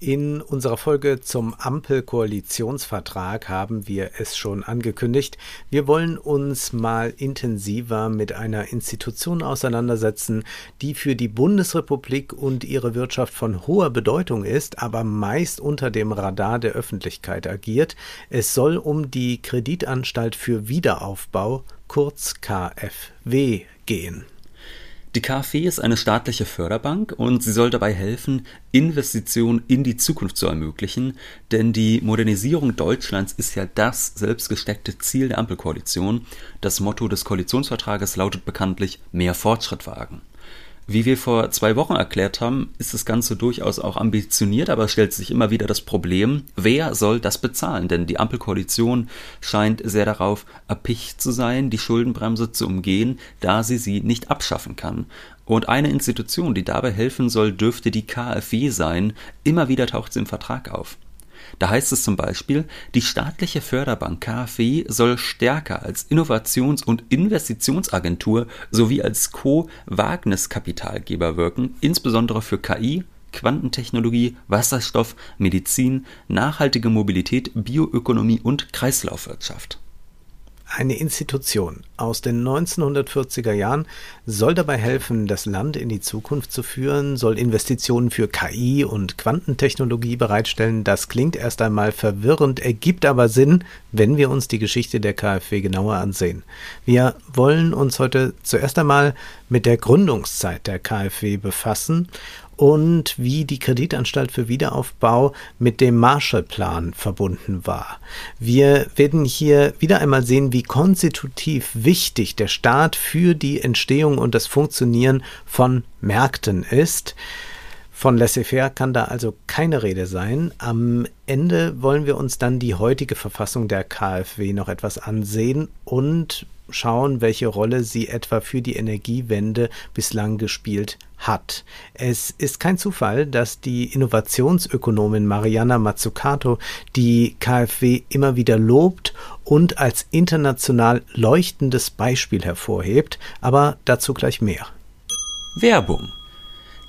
In unserer Folge zum Ampelkoalitionsvertrag haben wir es schon angekündigt. Wir wollen uns mal intensiver mit einer Institution auseinandersetzen, die für die Bundesrepublik und ihre Wirtschaft von hoher Bedeutung ist, aber meist unter dem Radar der Öffentlichkeit agiert. Es soll um die Kreditanstalt für Wiederaufbau, kurz KfW, gehen. Die KfW ist eine staatliche Förderbank und sie soll dabei helfen, Investitionen in die Zukunft zu ermöglichen, denn die Modernisierung Deutschlands ist ja das selbstgesteckte Ziel der Ampelkoalition. Das Motto des Koalitionsvertrages lautet bekanntlich mehr Fortschritt wagen. Wie wir vor zwei Wochen erklärt haben, ist das Ganze durchaus auch ambitioniert, aber stellt sich immer wieder das Problem, wer soll das bezahlen? Denn die Ampelkoalition scheint sehr darauf erpicht zu sein, die Schuldenbremse zu umgehen, da sie sie nicht abschaffen kann. Und eine Institution, die dabei helfen soll, dürfte die KfW sein. Immer wieder taucht sie im Vertrag auf. Da heißt es zum Beispiel, die staatliche Förderbank KfW soll stärker als Innovations- und Investitionsagentur sowie als Co-Wagniskapitalgeber wirken, insbesondere für KI, Quantentechnologie, Wasserstoff, Medizin, nachhaltige Mobilität, Bioökonomie und Kreislaufwirtschaft. Eine Institution aus den 1940er Jahren soll dabei helfen, das Land in die Zukunft zu führen, soll Investitionen für KI und Quantentechnologie bereitstellen. Das klingt erst einmal verwirrend, ergibt aber Sinn, wenn wir uns die Geschichte der KfW genauer ansehen. Wir wollen uns heute zuerst einmal mit der Gründungszeit der KfW befassen und wie die Kreditanstalt für Wiederaufbau mit dem Marshallplan verbunden war. Wir werden hier wieder einmal sehen, wie konstitutiv wichtig der Staat für die Entstehung und das Funktionieren von Märkten ist. Von laissez-faire kann da also keine Rede sein. Am Ende wollen wir uns dann die heutige Verfassung der KfW noch etwas ansehen und schauen, welche Rolle sie etwa für die Energiewende bislang gespielt hat. Es ist kein Zufall, dass die Innovationsökonomin Mariana Mazzucato die KfW immer wieder lobt und als international leuchtendes Beispiel hervorhebt, aber dazu gleich mehr. Werbung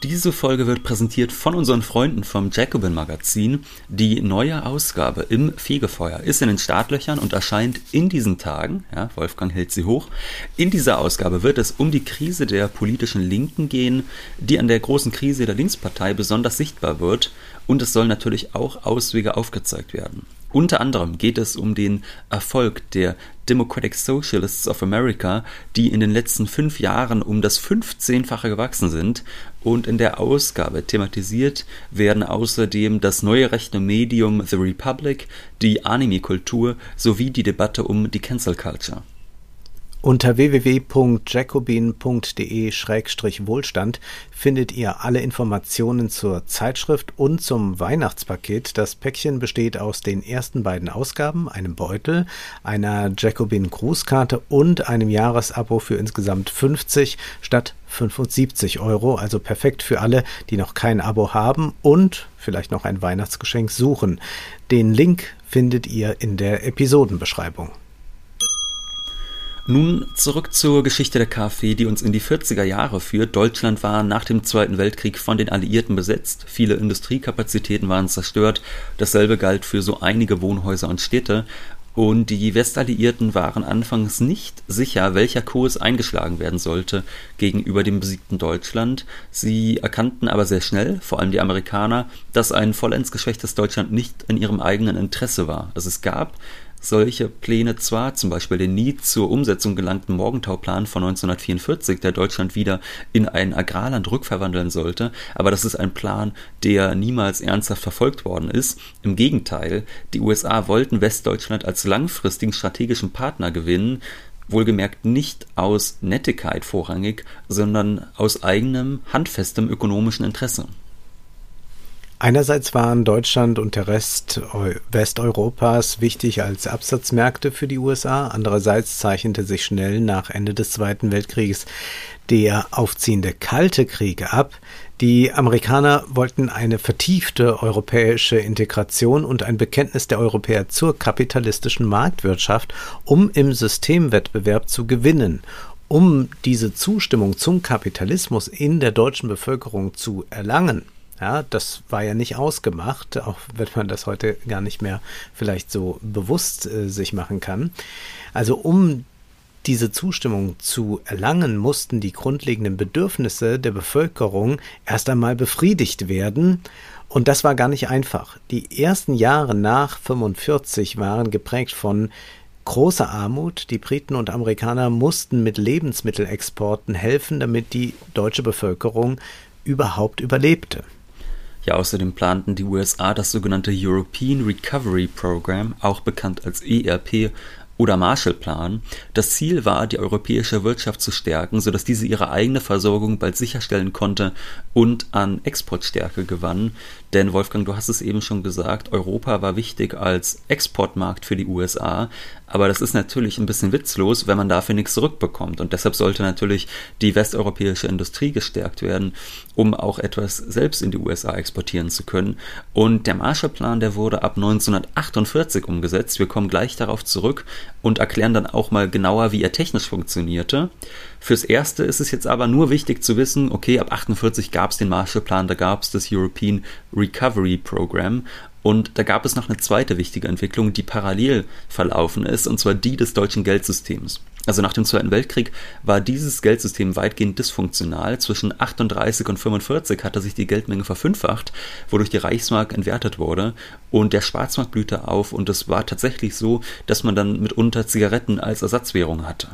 diese Folge wird präsentiert von unseren Freunden vom Jacobin Magazin. Die neue Ausgabe im Fegefeuer ist in den Startlöchern und erscheint in diesen Tagen. Ja, Wolfgang hält sie hoch. In dieser Ausgabe wird es um die Krise der politischen Linken gehen, die an der großen Krise der Linkspartei besonders sichtbar wird. Und es sollen natürlich auch Auswege aufgezeigt werden. Unter anderem geht es um den Erfolg der Democratic Socialists of America, die in den letzten fünf Jahren um das 15-fache gewachsen sind. Und in der Ausgabe thematisiert werden außerdem das neue rechte Medium The Republic, die Anime-Kultur sowie die Debatte um die Cancel Culture. Unter www.jacobin.de-wohlstand findet ihr alle Informationen zur Zeitschrift und zum Weihnachtspaket. Das Päckchen besteht aus den ersten beiden Ausgaben, einem Beutel, einer Jacobin Grußkarte und einem Jahresabo für insgesamt 50 statt 75 Euro. Also perfekt für alle, die noch kein Abo haben und vielleicht noch ein Weihnachtsgeschenk suchen. Den Link findet ihr in der Episodenbeschreibung. Nun zurück zur Geschichte der KfW, die uns in die 40er Jahre führt. Deutschland war nach dem Zweiten Weltkrieg von den Alliierten besetzt. Viele Industriekapazitäten waren zerstört. Dasselbe galt für so einige Wohnhäuser und Städte. Und die Westalliierten waren anfangs nicht sicher, welcher Kurs eingeschlagen werden sollte gegenüber dem besiegten Deutschland. Sie erkannten aber sehr schnell, vor allem die Amerikaner, dass ein vollends geschwächtes Deutschland nicht in ihrem eigenen Interesse war. Dass es gab solche Pläne zwar, zum Beispiel den nie zur Umsetzung gelangten Morgentauplan von 1944, der Deutschland wieder in ein Agrarland rückverwandeln sollte, aber das ist ein Plan, der niemals ernsthaft verfolgt worden ist. Im Gegenteil, die USA wollten Westdeutschland als langfristigen strategischen Partner gewinnen, wohlgemerkt nicht aus Nettigkeit vorrangig, sondern aus eigenem, handfestem ökonomischen Interesse. Einerseits waren Deutschland und der Rest Westeuropas wichtig als Absatzmärkte für die USA, andererseits zeichnete sich schnell nach Ende des Zweiten Weltkrieges der aufziehende Kalte Krieg ab, Die Amerikaner wollten eine vertiefte europäische Integration und ein Bekenntnis der Europäer zur kapitalistischen Marktwirtschaft, um im Systemwettbewerb zu gewinnen. Um diese Zustimmung zum Kapitalismus in der deutschen Bevölkerung zu erlangen, ja, das war ja nicht ausgemacht, auch wenn man das heute gar nicht mehr vielleicht so bewusst äh, sich machen kann. Also um diese Zustimmung zu erlangen, mussten die grundlegenden Bedürfnisse der Bevölkerung erst einmal befriedigt werden. Und das war gar nicht einfach. Die ersten Jahre nach 45 waren geprägt von großer Armut. Die Briten und Amerikaner mussten mit Lebensmittelexporten helfen, damit die deutsche Bevölkerung überhaupt überlebte. Ja, außerdem planten die USA das sogenannte European Recovery Program, auch bekannt als ERP, oder Marshallplan. Das Ziel war, die europäische Wirtschaft zu stärken, sodass diese ihre eigene Versorgung bald sicherstellen konnte und an Exportstärke gewann. Denn Wolfgang, du hast es eben schon gesagt, Europa war wichtig als Exportmarkt für die USA, aber das ist natürlich ein bisschen witzlos, wenn man dafür nichts zurückbekommt. Und deshalb sollte natürlich die westeuropäische Industrie gestärkt werden, um auch etwas selbst in die USA exportieren zu können. Und der Marshallplan, der wurde ab 1948 umgesetzt. Wir kommen gleich darauf zurück und erklären dann auch mal genauer, wie er technisch funktionierte. Fürs Erste ist es jetzt aber nur wichtig zu wissen, okay, ab 48 gab es den Marshallplan, da gab es das European Recovery Program und da gab es noch eine zweite wichtige Entwicklung, die parallel verlaufen ist, und zwar die des deutschen Geldsystems. Also nach dem Zweiten Weltkrieg war dieses Geldsystem weitgehend dysfunktional. Zwischen 38 und 45 hatte sich die Geldmenge verfünffacht, wodurch die Reichsmark entwertet wurde und der Schwarzmarkt blühte auf und es war tatsächlich so, dass man dann mitunter Zigaretten als Ersatzwährung hatte.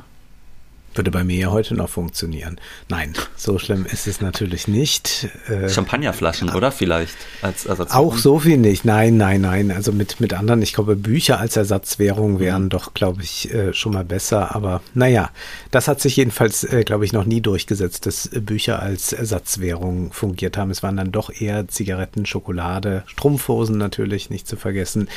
Würde bei mir ja heute noch funktionieren. Nein, so schlimm ist es natürlich nicht. Äh, Champagnerflaschen, oder vielleicht als Ersatzwährung? Auch so viel nicht. Nein, nein, nein. Also mit, mit anderen, ich glaube, Bücher als Ersatzwährung wären mhm. doch, glaube ich, äh, schon mal besser. Aber naja, das hat sich jedenfalls, äh, glaube ich, noch nie durchgesetzt, dass Bücher als Ersatzwährung fungiert haben. Es waren dann doch eher Zigaretten, Schokolade, Strumpfhosen natürlich, nicht zu vergessen.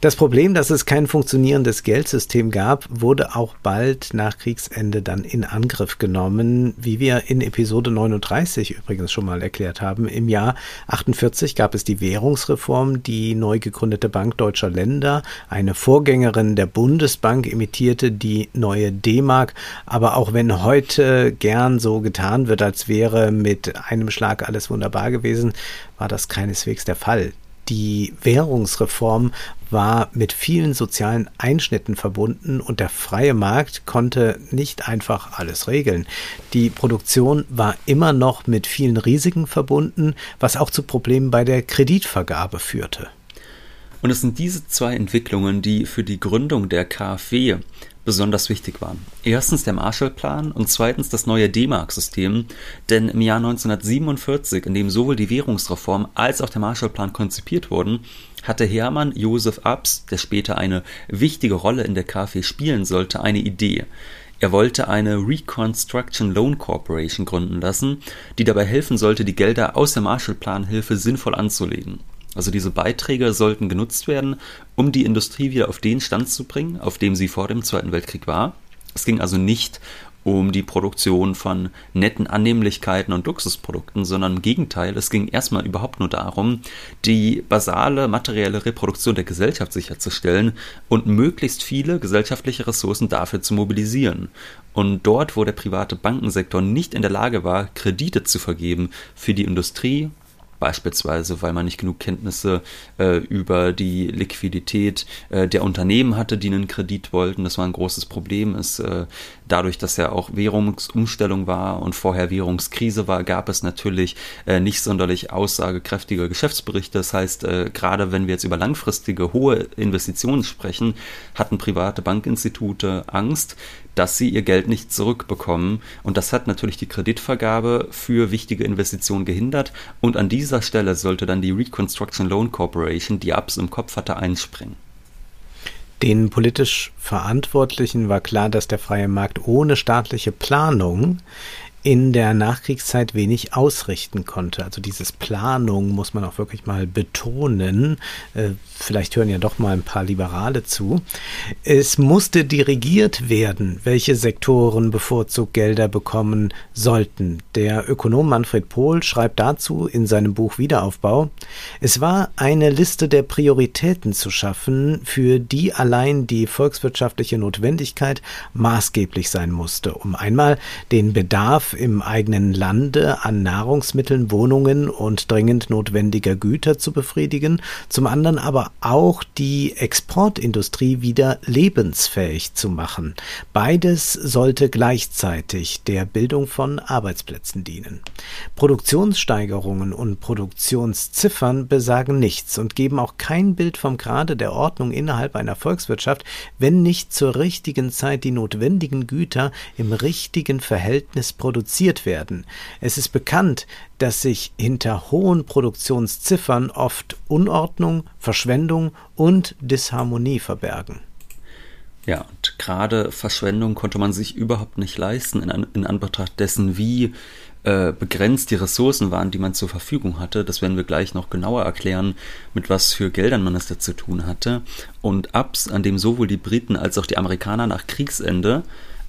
Das Problem, dass es kein funktionierendes Geldsystem gab, wurde auch bald nach Kriegsende dann dann in Angriff genommen, wie wir in Episode 39 übrigens schon mal erklärt haben. Im Jahr 48 gab es die Währungsreform, die neu gegründete Bank Deutscher Länder, eine Vorgängerin der Bundesbank imitierte die neue D-Mark, aber auch wenn heute gern so getan wird, als wäre mit einem Schlag alles wunderbar gewesen, war das keineswegs der Fall. Die Währungsreform war mit vielen sozialen Einschnitten verbunden und der freie Markt konnte nicht einfach alles regeln. Die Produktion war immer noch mit vielen Risiken verbunden, was auch zu Problemen bei der Kreditvergabe führte. Und es sind diese zwei Entwicklungen, die für die Gründung der KfW besonders wichtig waren. Erstens der Marshallplan und zweitens das neue D-Mark-System, denn im Jahr 1947, in dem sowohl die Währungsreform als auch der Marshallplan konzipiert wurden, hatte Hermann Josef Abs, der später eine wichtige Rolle in der KfW spielen sollte, eine Idee. Er wollte eine Reconstruction Loan Corporation gründen lassen, die dabei helfen sollte, die Gelder aus der Marshallplanhilfe sinnvoll anzulegen. Also diese Beiträge sollten genutzt werden, um die Industrie wieder auf den Stand zu bringen, auf dem sie vor dem Zweiten Weltkrieg war. Es ging also nicht um die Produktion von netten Annehmlichkeiten und Luxusprodukten, sondern im Gegenteil, es ging erstmal überhaupt nur darum, die basale materielle Reproduktion der Gesellschaft sicherzustellen und möglichst viele gesellschaftliche Ressourcen dafür zu mobilisieren. Und dort, wo der private Bankensektor nicht in der Lage war, Kredite zu vergeben für die Industrie beispielsweise weil man nicht genug Kenntnisse äh, über die Liquidität äh, der Unternehmen hatte, die einen Kredit wollten. Das war ein großes Problem. Es, äh, dadurch, dass ja auch Währungsumstellung war und vorher Währungskrise war, gab es natürlich äh, nicht sonderlich aussagekräftige Geschäftsberichte. Das heißt, äh, gerade wenn wir jetzt über langfristige hohe Investitionen sprechen, hatten private Bankinstitute Angst, dass sie ihr Geld nicht zurückbekommen. Und das hat natürlich die Kreditvergabe für wichtige Investitionen gehindert. Und an dieser Stelle sollte dann die Reconstruction Loan Corporation, die Abs im Kopf hatte, einspringen. Den politisch Verantwortlichen war klar, dass der freie Markt ohne staatliche Planung in der Nachkriegszeit wenig ausrichten konnte. Also dieses Planung muss man auch wirklich mal betonen. Äh, vielleicht hören ja doch mal ein paar Liberale zu. Es musste dirigiert werden, welche Sektoren bevorzugt Gelder bekommen sollten. Der Ökonom Manfred Pohl schreibt dazu in seinem Buch Wiederaufbau, es war eine Liste der Prioritäten zu schaffen, für die allein die volkswirtschaftliche Notwendigkeit maßgeblich sein musste, um einmal den Bedarf im eigenen Lande an Nahrungsmitteln, Wohnungen und dringend notwendiger Güter zu befriedigen, zum anderen aber auch die Exportindustrie wieder lebensfähig zu machen. Beides sollte gleichzeitig der Bildung von Arbeitsplätzen dienen. Produktionssteigerungen und Produktionsziffern besagen nichts und geben auch kein Bild vom Grade der Ordnung innerhalb einer Volkswirtschaft, wenn nicht zur richtigen Zeit die notwendigen Güter im richtigen Verhältnis produziert produziert werden. Es ist bekannt, dass sich hinter hohen Produktionsziffern oft Unordnung, Verschwendung und Disharmonie verbergen. Ja, und gerade Verschwendung konnte man sich überhaupt nicht leisten in, An in Anbetracht dessen, wie äh, begrenzt die Ressourcen waren, die man zur Verfügung hatte. Das werden wir gleich noch genauer erklären, mit was für Geldern man es da zu tun hatte. Und Abs, an dem sowohl die Briten als auch die Amerikaner nach Kriegsende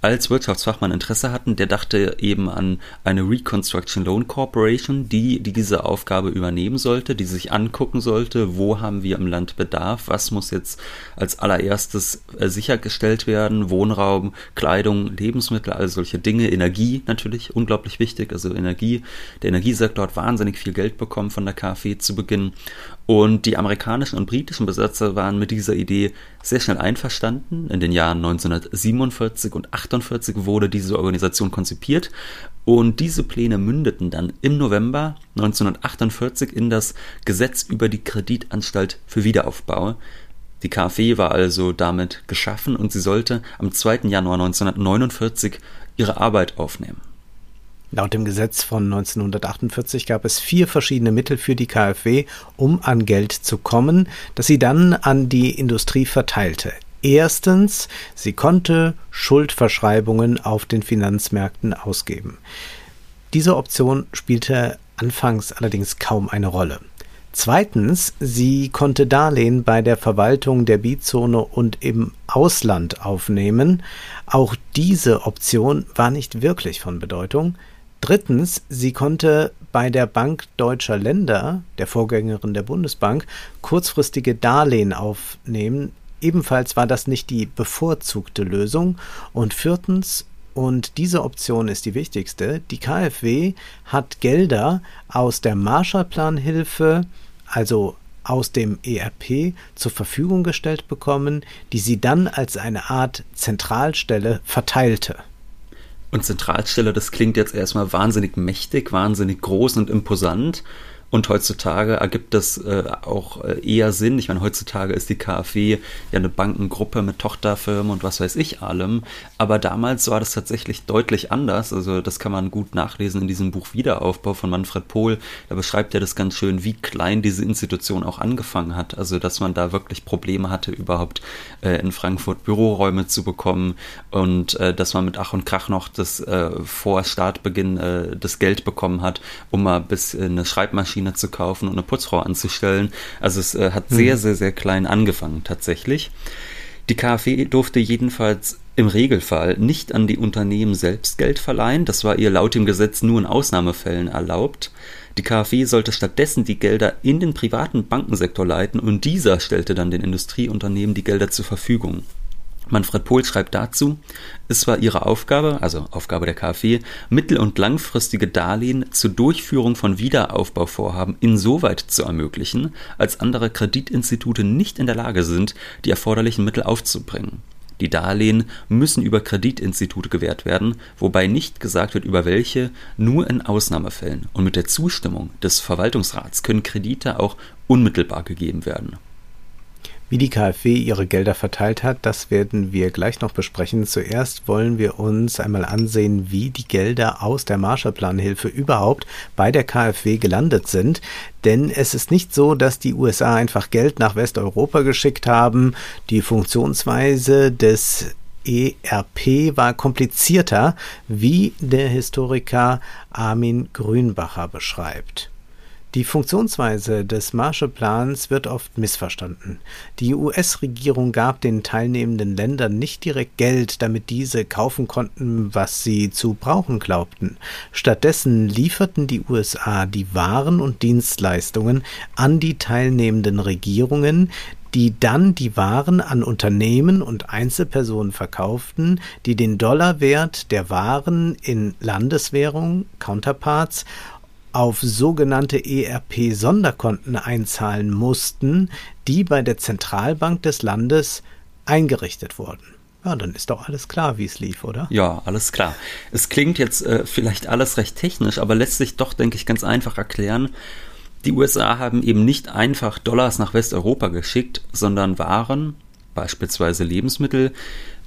als Wirtschaftsfachmann Interesse hatten, der dachte eben an eine Reconstruction Loan Corporation, die, die diese Aufgabe übernehmen sollte, die sich angucken sollte, wo haben wir im Land Bedarf, was muss jetzt als allererstes äh, sichergestellt werden, Wohnraum, Kleidung, Lebensmittel, all solche Dinge, Energie natürlich, unglaublich wichtig, also Energie, der Energiesektor hat wahnsinnig viel Geld bekommen von der KfW zu Beginn und die amerikanischen und britischen Besatzer waren mit dieser Idee sehr schnell einverstanden. In den Jahren 1947 und 48 wurde diese Organisation konzipiert und diese Pläne mündeten dann im November 1948 in das Gesetz über die Kreditanstalt für Wiederaufbau. Die KfW war also damit geschaffen und sie sollte am 2. Januar 1949 ihre Arbeit aufnehmen. Laut dem Gesetz von 1948 gab es vier verschiedene Mittel für die KfW, um an Geld zu kommen, das sie dann an die Industrie verteilte. Erstens, sie konnte Schuldverschreibungen auf den Finanzmärkten ausgeben. Diese Option spielte anfangs allerdings kaum eine Rolle. Zweitens, sie konnte Darlehen bei der Verwaltung der Bizone und im Ausland aufnehmen. Auch diese Option war nicht wirklich von Bedeutung. Drittens, sie konnte bei der Bank Deutscher Länder, der Vorgängerin der Bundesbank, kurzfristige Darlehen aufnehmen. Ebenfalls war das nicht die bevorzugte Lösung. Und viertens, und diese Option ist die wichtigste, die KfW hat Gelder aus der Marshallplanhilfe, also aus dem ERP zur Verfügung gestellt bekommen, die sie dann als eine Art Zentralstelle verteilte. Und Zentralstelle, das klingt jetzt erstmal wahnsinnig mächtig, wahnsinnig groß und imposant. Und heutzutage ergibt das äh, auch äh, eher Sinn. Ich meine, heutzutage ist die KfW ja eine Bankengruppe mit Tochterfirmen und was weiß ich allem. Aber damals war das tatsächlich deutlich anders. Also das kann man gut nachlesen in diesem Buch Wiederaufbau von Manfred Pohl. Da beschreibt er das ganz schön, wie klein diese Institution auch angefangen hat. Also dass man da wirklich Probleme hatte, überhaupt äh, in Frankfurt Büroräume zu bekommen und äh, dass man mit Ach und Krach noch das äh, vor Startbeginn äh, das Geld bekommen hat, um mal bis eine Schreibmaschine Waschmaschine zu kaufen und eine Putzfrau anzustellen. Also es äh, hat sehr, mhm. sehr, sehr klein angefangen tatsächlich. Die KfW durfte jedenfalls im Regelfall nicht an die Unternehmen selbst Geld verleihen. Das war ihr laut dem Gesetz nur in Ausnahmefällen erlaubt. Die KfW sollte stattdessen die Gelder in den privaten Bankensektor leiten und dieser stellte dann den Industrieunternehmen die Gelder zur Verfügung. Manfred Pohl schreibt dazu, es war ihre Aufgabe, also Aufgabe der KfW, mittel- und langfristige Darlehen zur Durchführung von Wiederaufbauvorhaben insoweit zu ermöglichen, als andere Kreditinstitute nicht in der Lage sind, die erforderlichen Mittel aufzubringen. Die Darlehen müssen über Kreditinstitute gewährt werden, wobei nicht gesagt wird, über welche, nur in Ausnahmefällen. Und mit der Zustimmung des Verwaltungsrats können Kredite auch unmittelbar gegeben werden. Wie die KfW ihre Gelder verteilt hat, das werden wir gleich noch besprechen. Zuerst wollen wir uns einmal ansehen, wie die Gelder aus der Marshallplanhilfe überhaupt bei der KfW gelandet sind. Denn es ist nicht so, dass die USA einfach Geld nach Westeuropa geschickt haben. Die Funktionsweise des ERP war komplizierter, wie der Historiker Armin Grünbacher beschreibt. Die Funktionsweise des Marshallplans wird oft missverstanden. Die US-Regierung gab den teilnehmenden Ländern nicht direkt Geld, damit diese kaufen konnten, was sie zu brauchen glaubten. Stattdessen lieferten die USA die Waren und Dienstleistungen an die teilnehmenden Regierungen, die dann die Waren an Unternehmen und Einzelpersonen verkauften, die den Dollarwert der Waren in Landeswährung, Counterparts auf sogenannte ERP-Sonderkonten einzahlen mussten, die bei der Zentralbank des Landes eingerichtet wurden. Ja, dann ist doch alles klar, wie es lief, oder? Ja, alles klar. Es klingt jetzt äh, vielleicht alles recht technisch, aber lässt sich doch, denke ich, ganz einfach erklären. Die USA haben eben nicht einfach Dollars nach Westeuropa geschickt, sondern Waren, beispielsweise Lebensmittel,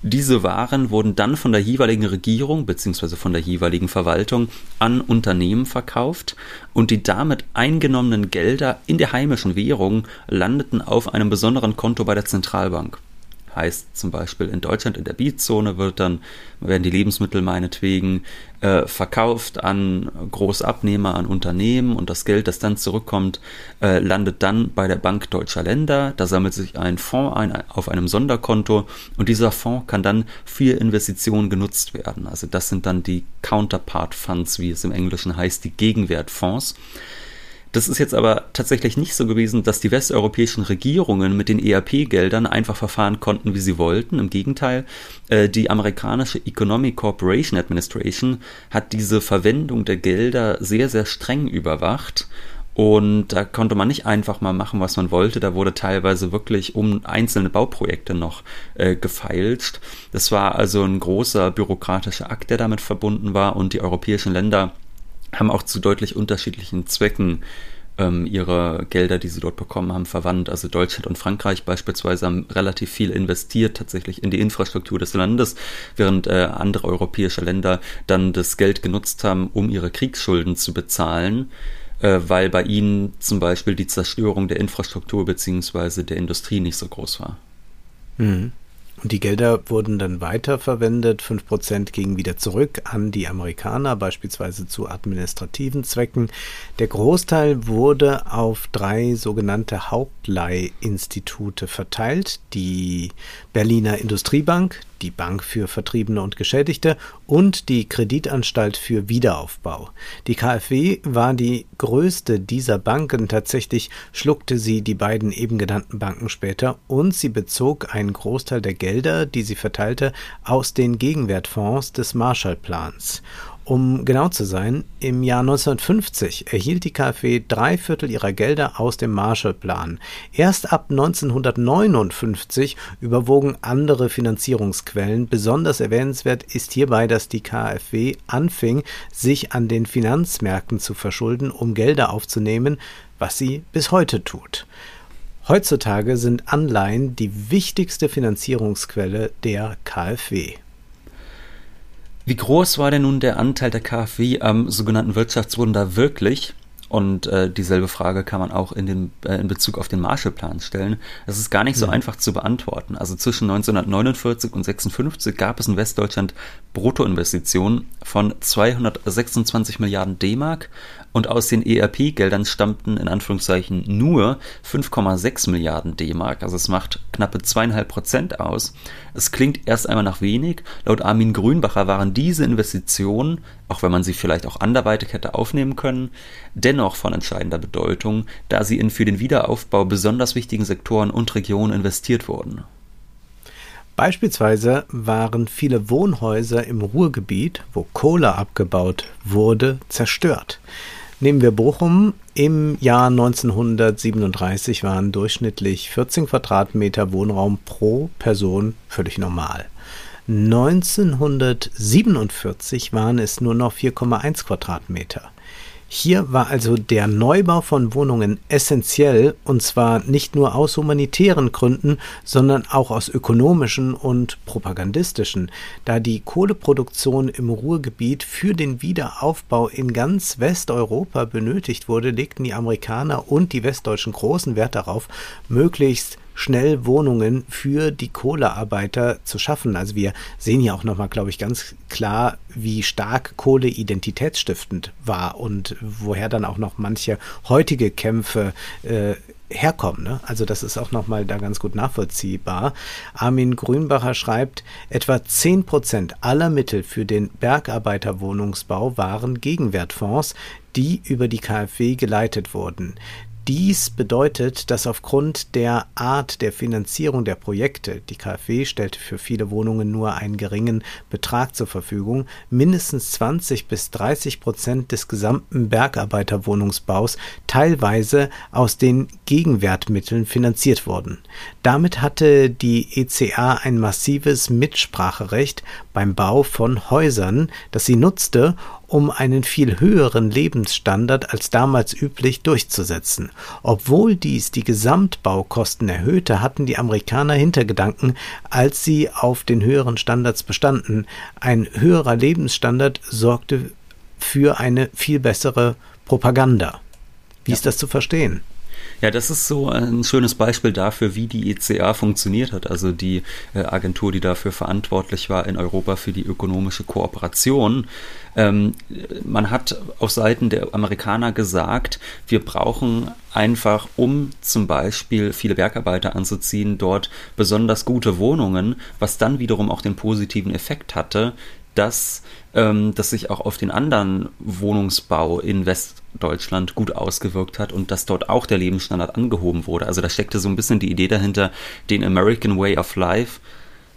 diese Waren wurden dann von der jeweiligen Regierung bzw. von der jeweiligen Verwaltung an Unternehmen verkauft und die damit eingenommenen Gelder in der heimischen Währung landeten auf einem besonderen Konto bei der Zentralbank heißt zum Beispiel in Deutschland in der Beatzone wird dann, werden die Lebensmittel meinetwegen äh, verkauft an Großabnehmer, an Unternehmen und das Geld, das dann zurückkommt, äh, landet dann bei der Bank Deutscher Länder. Da sammelt sich ein Fonds ein auf einem Sonderkonto und dieser Fonds kann dann für Investitionen genutzt werden. Also das sind dann die Counterpart Funds, wie es im Englischen heißt, die Gegenwertfonds. Das ist jetzt aber tatsächlich nicht so gewesen, dass die westeuropäischen Regierungen mit den ERP-Geldern einfach verfahren konnten, wie sie wollten. Im Gegenteil, äh, die amerikanische Economic Corporation Administration hat diese Verwendung der Gelder sehr, sehr streng überwacht. Und da konnte man nicht einfach mal machen, was man wollte. Da wurde teilweise wirklich um einzelne Bauprojekte noch äh, gefeilscht. Das war also ein großer bürokratischer Akt, der damit verbunden war. Und die europäischen Länder haben auch zu deutlich unterschiedlichen Zwecken ähm, ihre Gelder, die sie dort bekommen haben, verwandt. Also Deutschland und Frankreich beispielsweise haben relativ viel investiert tatsächlich in die Infrastruktur des Landes, während äh, andere europäische Länder dann das Geld genutzt haben, um ihre Kriegsschulden zu bezahlen äh, weil bei ihnen zum Beispiel die Zerstörung der Infrastruktur beziehungsweise der Industrie nicht so groß war. Mhm. Und die Gelder wurden dann weiterverwendet. Fünf Prozent gingen wieder zurück an die Amerikaner, beispielsweise zu administrativen Zwecken. Der Großteil wurde auf drei sogenannte Hauptleihinstitute verteilt. Die Berliner Industriebank, die Bank für Vertriebene und Geschädigte und die Kreditanstalt für Wiederaufbau. Die KfW war die größte dieser Banken, tatsächlich schluckte sie die beiden eben genannten Banken später und sie bezog einen Großteil der Gelder, die sie verteilte, aus den Gegenwertfonds des Marshallplans. Um genau zu sein, im Jahr 1950 erhielt die KfW drei Viertel ihrer Gelder aus dem Marshallplan. Erst ab 1959 überwogen andere Finanzierungsquellen. Besonders erwähnenswert ist hierbei, dass die KfW anfing, sich an den Finanzmärkten zu verschulden, um Gelder aufzunehmen, was sie bis heute tut. Heutzutage sind Anleihen die wichtigste Finanzierungsquelle der KfW. Wie groß war denn nun der Anteil der KfW am sogenannten Wirtschaftswunder wirklich? Und äh, dieselbe Frage kann man auch in, den, äh, in Bezug auf den Marshallplan stellen. Das ist gar nicht so mhm. einfach zu beantworten. Also zwischen 1949 und 56 gab es in Westdeutschland Bruttoinvestitionen von 226 Milliarden D-Mark und aus den ERP-Geldern stammten in Anführungszeichen nur 5,6 Milliarden D-Mark. Also es macht knappe zweieinhalb Prozent aus. Es klingt erst einmal nach wenig. Laut Armin Grünbacher waren diese Investitionen, auch wenn man sie vielleicht auch anderweitig hätte aufnehmen können, dennoch von entscheidender Bedeutung, da sie in für den Wiederaufbau besonders wichtigen Sektoren und Regionen investiert wurden. Beispielsweise waren viele Wohnhäuser im Ruhrgebiet, wo Kohle abgebaut wurde, zerstört. Nehmen wir Bochum. Im Jahr 1937 waren durchschnittlich 14 Quadratmeter Wohnraum pro Person völlig normal. 1947 waren es nur noch 4,1 Quadratmeter. Hier war also der Neubau von Wohnungen essentiell, und zwar nicht nur aus humanitären Gründen, sondern auch aus ökonomischen und propagandistischen, da die Kohleproduktion im Ruhrgebiet für den Wiederaufbau in ganz Westeuropa benötigt wurde, legten die Amerikaner und die westdeutschen großen Wert darauf, möglichst schnell Wohnungen für die Kohlearbeiter zu schaffen. Also wir sehen hier auch nochmal, glaube ich, ganz klar, wie stark Kohle identitätsstiftend war und woher dann auch noch manche heutige Kämpfe äh, herkommen. Ne? Also das ist auch nochmal da ganz gut nachvollziehbar. Armin Grünbacher schreibt, etwa 10 Prozent aller Mittel für den Bergarbeiterwohnungsbau waren Gegenwertfonds, die über die KfW geleitet wurden. Dies bedeutet, dass aufgrund der Art der Finanzierung der Projekte, die KfW stellte für viele Wohnungen nur einen geringen Betrag zur Verfügung, mindestens 20 bis 30 Prozent des gesamten Bergarbeiterwohnungsbaus teilweise aus den Gegenwertmitteln finanziert wurden. Damit hatte die ECA ein massives Mitspracherecht beim Bau von Häusern, das sie nutzte, um einen viel höheren Lebensstandard als damals üblich durchzusetzen. Obwohl dies die Gesamtbaukosten erhöhte, hatten die Amerikaner Hintergedanken, als sie auf den höheren Standards bestanden. Ein höherer Lebensstandard sorgte für eine viel bessere Propaganda. Wie ja. ist das zu verstehen? Ja, das ist so ein schönes Beispiel dafür, wie die ECA funktioniert hat, also die äh, Agentur, die dafür verantwortlich war in Europa für die ökonomische Kooperation. Ähm, man hat auf Seiten der Amerikaner gesagt, wir brauchen einfach, um zum Beispiel viele Bergarbeiter anzuziehen, dort besonders gute Wohnungen, was dann wiederum auch den positiven Effekt hatte, dass ähm, das sich auch auf den anderen Wohnungsbau in Westdeutschland gut ausgewirkt hat und dass dort auch der Lebensstandard angehoben wurde. Also da steckte so ein bisschen die Idee dahinter, den American Way of Life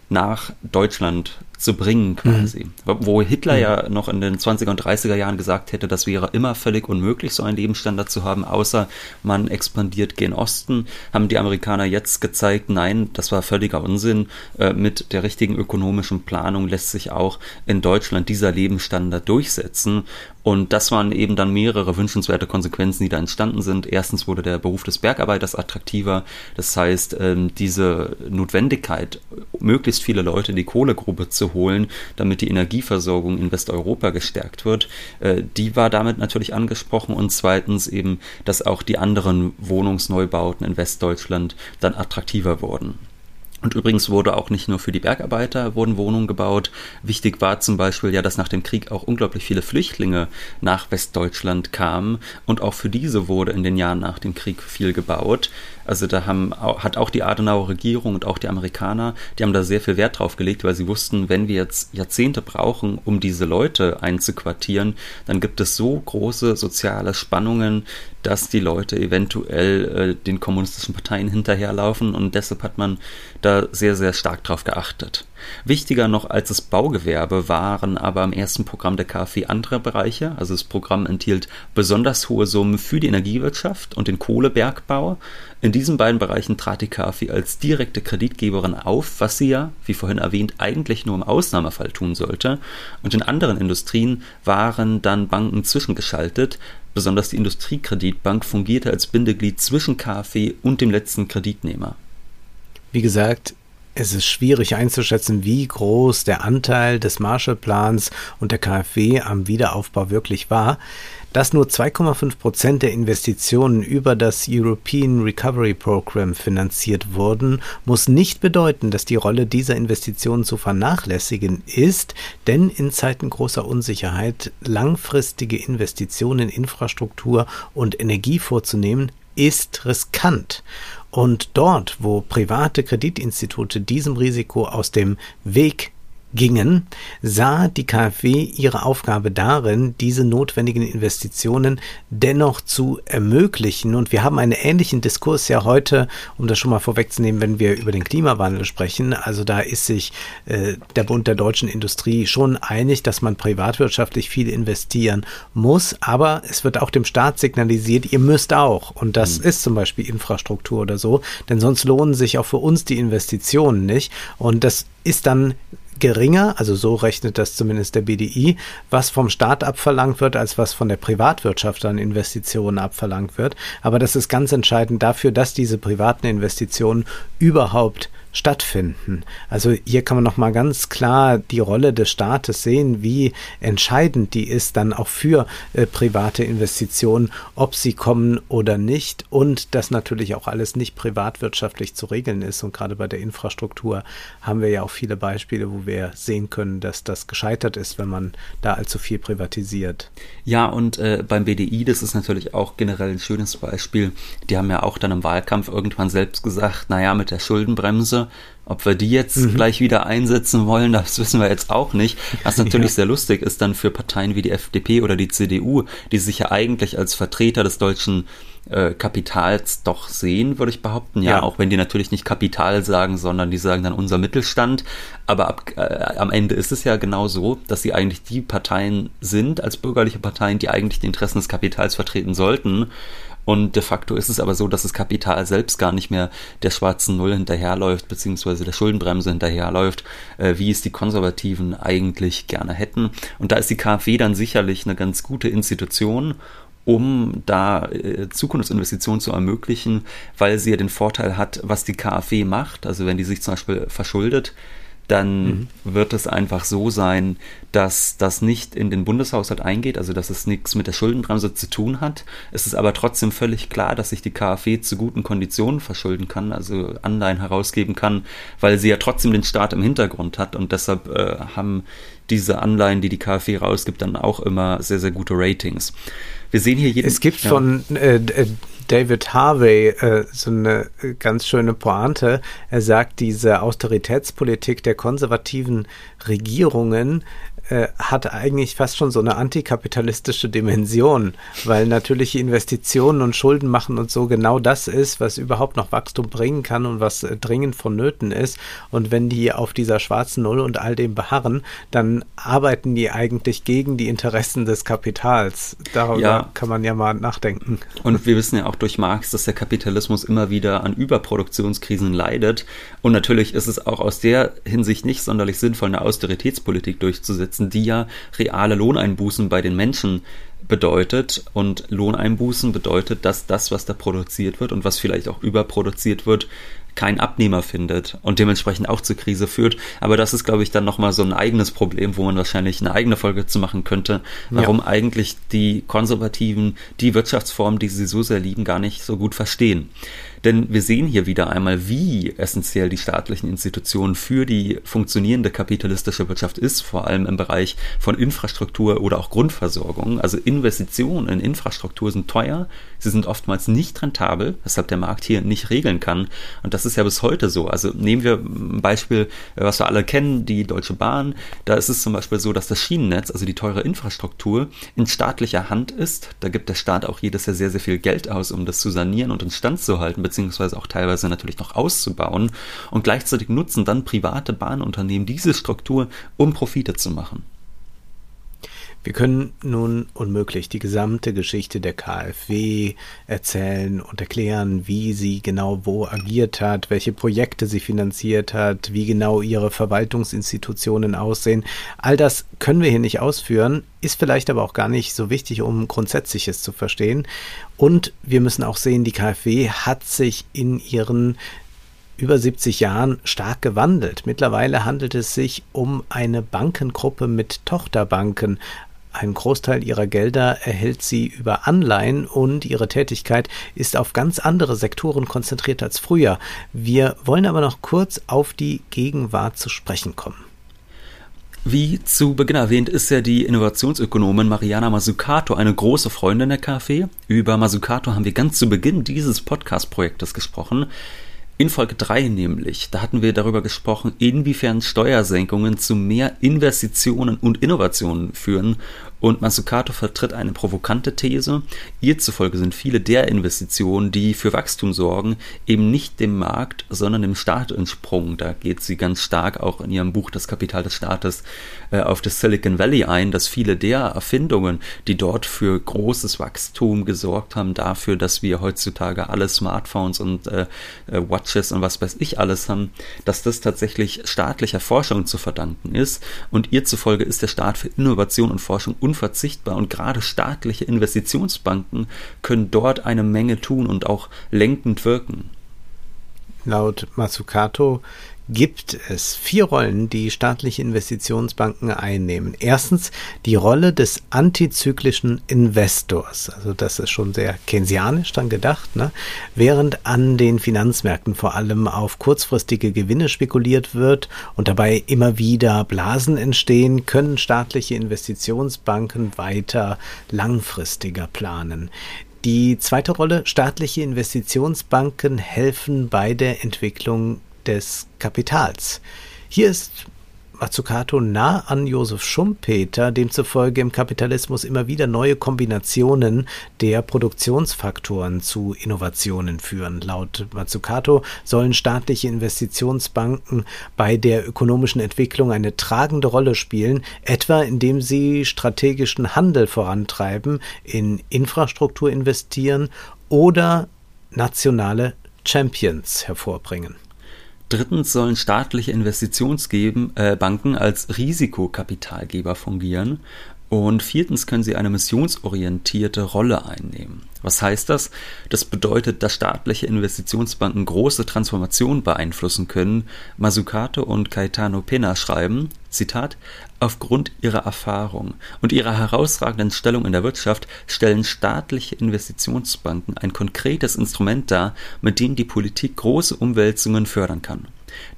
nach Deutschland zu bringen quasi. Mhm. Wo Hitler mhm. ja noch in den 20er und 30er Jahren gesagt hätte, das wäre immer völlig unmöglich, so einen Lebensstandard zu haben, außer man expandiert gen Osten, haben die Amerikaner jetzt gezeigt, nein, das war völliger Unsinn. Äh, mit der richtigen ökonomischen Planung lässt sich auch in Deutschland dieser Lebensstandard durchsetzen. Und das waren eben dann mehrere wünschenswerte Konsequenzen, die da entstanden sind. Erstens wurde der Beruf des Bergarbeiters attraktiver. Das heißt, ähm, diese Notwendigkeit, möglichst viele Leute in die Kohlegrube zu holen, damit die Energieversorgung in Westeuropa gestärkt wird. Äh, die war damit natürlich angesprochen und zweitens eben, dass auch die anderen Wohnungsneubauten in Westdeutschland dann attraktiver wurden. Und übrigens wurde auch nicht nur für die Bergarbeiter wurden Wohnungen gebaut. Wichtig war zum Beispiel ja, dass nach dem Krieg auch unglaublich viele Flüchtlinge nach Westdeutschland kamen. Und auch für diese wurde in den Jahren nach dem Krieg viel gebaut. Also da haben, hat auch die Adenauer Regierung und auch die Amerikaner, die haben da sehr viel Wert drauf gelegt, weil sie wussten, wenn wir jetzt Jahrzehnte brauchen, um diese Leute einzuquartieren, dann gibt es so große soziale Spannungen, dass die Leute eventuell äh, den kommunistischen Parteien hinterherlaufen und deshalb hat man da sehr, sehr stark drauf geachtet. Wichtiger noch als das Baugewerbe waren aber im ersten Programm der KfW andere Bereiche. Also das Programm enthielt besonders hohe Summen für die Energiewirtschaft und den Kohlebergbau. In diesen beiden Bereichen trat die KfW als direkte Kreditgeberin auf, was sie ja, wie vorhin erwähnt, eigentlich nur im Ausnahmefall tun sollte. Und in anderen Industrien waren dann Banken zwischengeschaltet, Besonders die Industriekreditbank fungierte als Bindeglied zwischen KfW und dem letzten Kreditnehmer. Wie gesagt, es ist schwierig einzuschätzen, wie groß der Anteil des Marshallplans und der KfW am Wiederaufbau wirklich war. Dass nur 2,5 Prozent der Investitionen über das European Recovery Program finanziert wurden, muss nicht bedeuten, dass die Rolle dieser Investitionen zu vernachlässigen ist, denn in Zeiten großer Unsicherheit langfristige Investitionen in Infrastruktur und Energie vorzunehmen, ist riskant. Und dort, wo private Kreditinstitute diesem Risiko aus dem Weg gingen, sah die KfW ihre Aufgabe darin, diese notwendigen Investitionen dennoch zu ermöglichen. Und wir haben einen ähnlichen Diskurs ja heute, um das schon mal vorwegzunehmen, wenn wir über den Klimawandel sprechen. Also da ist sich äh, der Bund der deutschen Industrie schon einig, dass man privatwirtschaftlich viel investieren muss. Aber es wird auch dem Staat signalisiert, ihr müsst auch. Und das mhm. ist zum Beispiel Infrastruktur oder so. Denn sonst lohnen sich auch für uns die Investitionen nicht. Und das ist dann geringer, also so rechnet das zumindest der BDI, was vom Staat abverlangt wird, als was von der Privatwirtschaft an Investitionen abverlangt wird. Aber das ist ganz entscheidend dafür, dass diese privaten Investitionen überhaupt stattfinden. Also hier kann man noch mal ganz klar die Rolle des Staates sehen, wie entscheidend die ist dann auch für äh, private Investitionen, ob sie kommen oder nicht und dass natürlich auch alles nicht privatwirtschaftlich zu regeln ist und gerade bei der Infrastruktur haben wir ja auch viele Beispiele, wo wir sehen können, dass das gescheitert ist, wenn man da allzu viel privatisiert. Ja, und äh, beim BDI, das ist natürlich auch generell ein schönes Beispiel. Die haben ja auch dann im Wahlkampf irgendwann selbst gesagt, naja, mit der Schuldenbremse ob wir die jetzt mhm. gleich wieder einsetzen wollen, das wissen wir jetzt auch nicht. Was natürlich ja. sehr lustig ist dann für Parteien wie die FDP oder die CDU, die sich ja eigentlich als Vertreter des deutschen äh, Kapitals doch sehen, würde ich behaupten. Ja, ja, auch wenn die natürlich nicht Kapital sagen, sondern die sagen dann unser Mittelstand. Aber ab, äh, am Ende ist es ja genau so, dass sie eigentlich die Parteien sind, als bürgerliche Parteien, die eigentlich die Interessen des Kapitals vertreten sollten. Und de facto ist es aber so, dass das Kapital selbst gar nicht mehr der schwarzen Null hinterherläuft, beziehungsweise der Schuldenbremse hinterherläuft, äh, wie es die Konservativen eigentlich gerne hätten. Und da ist die KfW dann sicherlich eine ganz gute Institution, um da äh, Zukunftsinvestitionen zu ermöglichen, weil sie ja den Vorteil hat, was die KfW macht. Also wenn die sich zum Beispiel verschuldet, dann mhm. wird es einfach so sein, dass das nicht in den Bundeshaushalt eingeht, also dass es nichts mit der Schuldenbremse zu tun hat. Es ist aber trotzdem völlig klar, dass sich die KfW zu guten Konditionen verschulden kann, also Anleihen herausgeben kann, weil sie ja trotzdem den Staat im Hintergrund hat und deshalb äh, haben diese Anleihen, die die KfW rausgibt, dann auch immer sehr, sehr gute Ratings. Wir sehen hier jeden. Es gibt ja. von äh, äh David Harvey äh, so eine ganz schöne Pointe. Er sagt, diese Austeritätspolitik der konservativen Regierungen äh, hat eigentlich fast schon so eine antikapitalistische Dimension, weil natürlich Investitionen und Schulden machen und so genau das ist, was überhaupt noch Wachstum bringen kann und was äh, dringend vonnöten ist. Und wenn die auf dieser schwarzen Null und all dem beharren, dann arbeiten die eigentlich gegen die Interessen des Kapitals. Darüber ja. kann man ja mal nachdenken. Und wir wissen ja auch durch Marx, dass der Kapitalismus immer wieder an Überproduktionskrisen leidet. Und natürlich ist es auch aus der Hinsicht nicht sonderlich sinnvoll, eine Austeritätspolitik durchzusetzen Einbußen, die ja reale Lohneinbußen bei den Menschen bedeutet. Und Lohneinbußen bedeutet, dass das, was da produziert wird und was vielleicht auch überproduziert wird, keinen Abnehmer findet und dementsprechend auch zur Krise führt. Aber das ist, glaube ich, dann nochmal so ein eigenes Problem, wo man wahrscheinlich eine eigene Folge zu machen könnte, warum ja. eigentlich die Konservativen die Wirtschaftsform, die sie so sehr lieben, gar nicht so gut verstehen. Denn wir sehen hier wieder einmal, wie essentiell die staatlichen Institutionen für die funktionierende kapitalistische Wirtschaft ist, vor allem im Bereich von Infrastruktur oder auch Grundversorgung. Also Investitionen in Infrastruktur sind teuer, sie sind oftmals nicht rentabel, weshalb der Markt hier nicht regeln kann. Und das ist ja bis heute so. Also nehmen wir ein Beispiel, was wir alle kennen, die Deutsche Bahn. Da ist es zum Beispiel so, dass das Schienennetz, also die teure Infrastruktur, in staatlicher Hand ist. Da gibt der Staat auch jedes Jahr sehr, sehr viel Geld aus, um das zu sanieren und in Stand zu halten beziehungsweise auch teilweise natürlich noch auszubauen. Und gleichzeitig nutzen dann private Bahnunternehmen diese Struktur, um Profite zu machen. Wir können nun unmöglich die gesamte Geschichte der KfW erzählen und erklären, wie sie genau wo agiert hat, welche Projekte sie finanziert hat, wie genau ihre Verwaltungsinstitutionen aussehen. All das können wir hier nicht ausführen, ist vielleicht aber auch gar nicht so wichtig, um Grundsätzliches zu verstehen. Und wir müssen auch sehen, die KfW hat sich in ihren über 70 Jahren stark gewandelt. Mittlerweile handelt es sich um eine Bankengruppe mit Tochterbanken, ein Großteil ihrer Gelder erhält sie über Anleihen und ihre Tätigkeit ist auf ganz andere Sektoren konzentriert als früher. Wir wollen aber noch kurz auf die Gegenwart zu sprechen kommen. Wie zu Beginn erwähnt, ist ja die Innovationsökonomin Mariana Mazzucato eine große Freundin der KfW. Über Mazzucato haben wir ganz zu Beginn dieses Podcast-Projektes gesprochen. In Folge 3 nämlich, da hatten wir darüber gesprochen, inwiefern Steuersenkungen zu mehr Investitionen und Innovationen führen und Masukato vertritt eine provokante These. Ihr zufolge sind viele der Investitionen, die für Wachstum sorgen, eben nicht dem Markt, sondern dem Staat entsprungen. Da geht sie ganz stark auch in ihrem Buch Das Kapital des Staates äh, auf das Silicon Valley ein, dass viele der Erfindungen, die dort für großes Wachstum gesorgt haben, dafür, dass wir heutzutage alle Smartphones und äh, äh Watches und was weiß ich alles haben, dass das tatsächlich staatlicher Forschung zu verdanken ist. Und ihr zufolge ist der Staat für Innovation und Forschung unverzichtbar und gerade staatliche Investitionsbanken können dort eine Menge tun und auch lenkend wirken. Laut Matsukato gibt es vier Rollen, die staatliche Investitionsbanken einnehmen. Erstens die Rolle des antizyklischen Investors. Also das ist schon sehr keynesianisch dann gedacht. Ne? Während an den Finanzmärkten vor allem auf kurzfristige Gewinne spekuliert wird und dabei immer wieder Blasen entstehen, können staatliche Investitionsbanken weiter langfristiger planen. Die zweite Rolle, staatliche Investitionsbanken helfen bei der Entwicklung des Kapitals. Hier ist Mazzucato nah an Josef Schumpeter, demzufolge im Kapitalismus immer wieder neue Kombinationen der Produktionsfaktoren zu Innovationen führen. Laut Mazzucato sollen staatliche Investitionsbanken bei der ökonomischen Entwicklung eine tragende Rolle spielen, etwa indem sie strategischen Handel vorantreiben, in Infrastruktur investieren oder nationale Champions hervorbringen. Drittens sollen staatliche Investitionsbanken äh, als Risikokapitalgeber fungieren. Und viertens können sie eine missionsorientierte Rolle einnehmen. Was heißt das? Das bedeutet, dass staatliche Investitionsbanken große Transformationen beeinflussen können. Masukato und Caetano Pena schreiben, Zitat, aufgrund ihrer Erfahrung und ihrer herausragenden Stellung in der Wirtschaft stellen staatliche Investitionsbanken ein konkretes Instrument dar, mit dem die Politik große Umwälzungen fördern kann.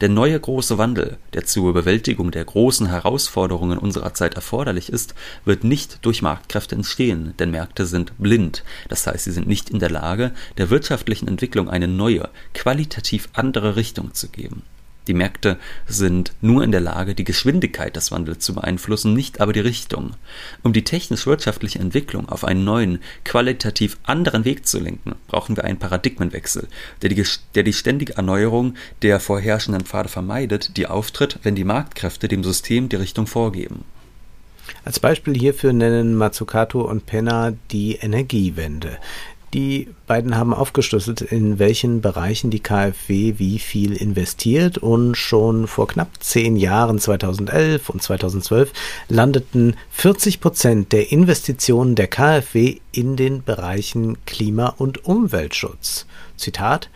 Der neue große Wandel, der zur Bewältigung der großen Herausforderungen unserer Zeit erforderlich ist, wird nicht durch Marktkräfte entstehen, denn Märkte sind blind, das heißt, sie sind nicht in der Lage, der wirtschaftlichen Entwicklung eine neue, qualitativ andere Richtung zu geben die Märkte sind nur in der Lage, die Geschwindigkeit des Wandels zu beeinflussen, nicht aber die Richtung. Um die technisch-wirtschaftliche Entwicklung auf einen neuen, qualitativ anderen Weg zu lenken, brauchen wir einen Paradigmenwechsel, der die, der die ständige Erneuerung der vorherrschenden Pfade vermeidet, die auftritt, wenn die Marktkräfte dem System die Richtung vorgeben. Als Beispiel hierfür nennen Mazzucato und Penna die Energiewende. Die beiden haben aufgeschlüsselt, in welchen Bereichen die KfW wie viel investiert und schon vor knapp zehn Jahren, 2011 und 2012, landeten 40 Prozent der Investitionen der KfW in den Bereichen Klima- und Umweltschutz. Zitat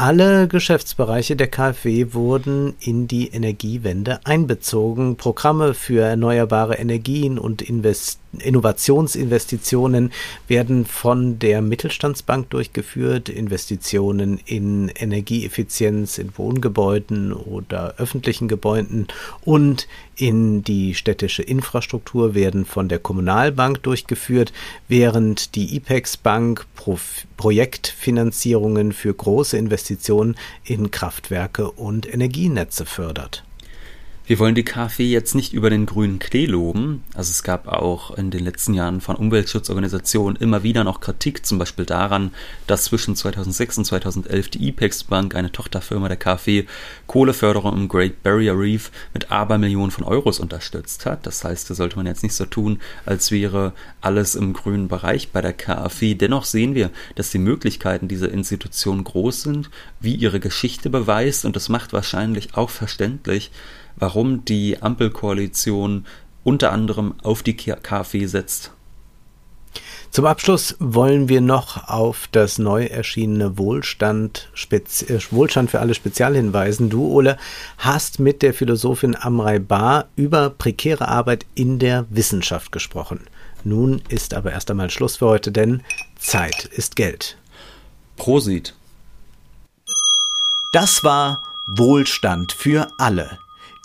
alle Geschäftsbereiche der KfW wurden in die Energiewende einbezogen. Programme für erneuerbare Energien und Invest Innovationsinvestitionen werden von der Mittelstandsbank durchgeführt. Investitionen in Energieeffizienz in Wohngebäuden oder öffentlichen Gebäuden und in die städtische Infrastruktur werden von der Kommunalbank durchgeführt, während die IPEX Bank Pro Projektfinanzierungen für große Investitionen in Kraftwerke und Energienetze fördert. Wir wollen die KfW jetzt nicht über den grünen Klee loben. Also es gab auch in den letzten Jahren von Umweltschutzorganisationen immer wieder noch Kritik, zum Beispiel daran, dass zwischen 2006 und 2011 die IPEX Bank, eine Tochterfirma der KfW, Kohleförderung im Great Barrier Reef mit Abermillionen von Euros unterstützt hat. Das heißt, da sollte man jetzt nicht so tun, als wäre alles im grünen Bereich bei der KfW. Dennoch sehen wir, dass die Möglichkeiten dieser Institution groß sind, wie ihre Geschichte beweist und das macht wahrscheinlich auch verständlich, warum die Ampelkoalition unter anderem auf die KfW setzt. Zum Abschluss wollen wir noch auf das neu erschienene Wohlstand, äh, Wohlstand für alle Spezial hinweisen. Du, Ole, hast mit der Philosophin Amrei Bar über prekäre Arbeit in der Wissenschaft gesprochen. Nun ist aber erst einmal Schluss für heute, denn Zeit ist Geld. Prosit. Das war Wohlstand für alle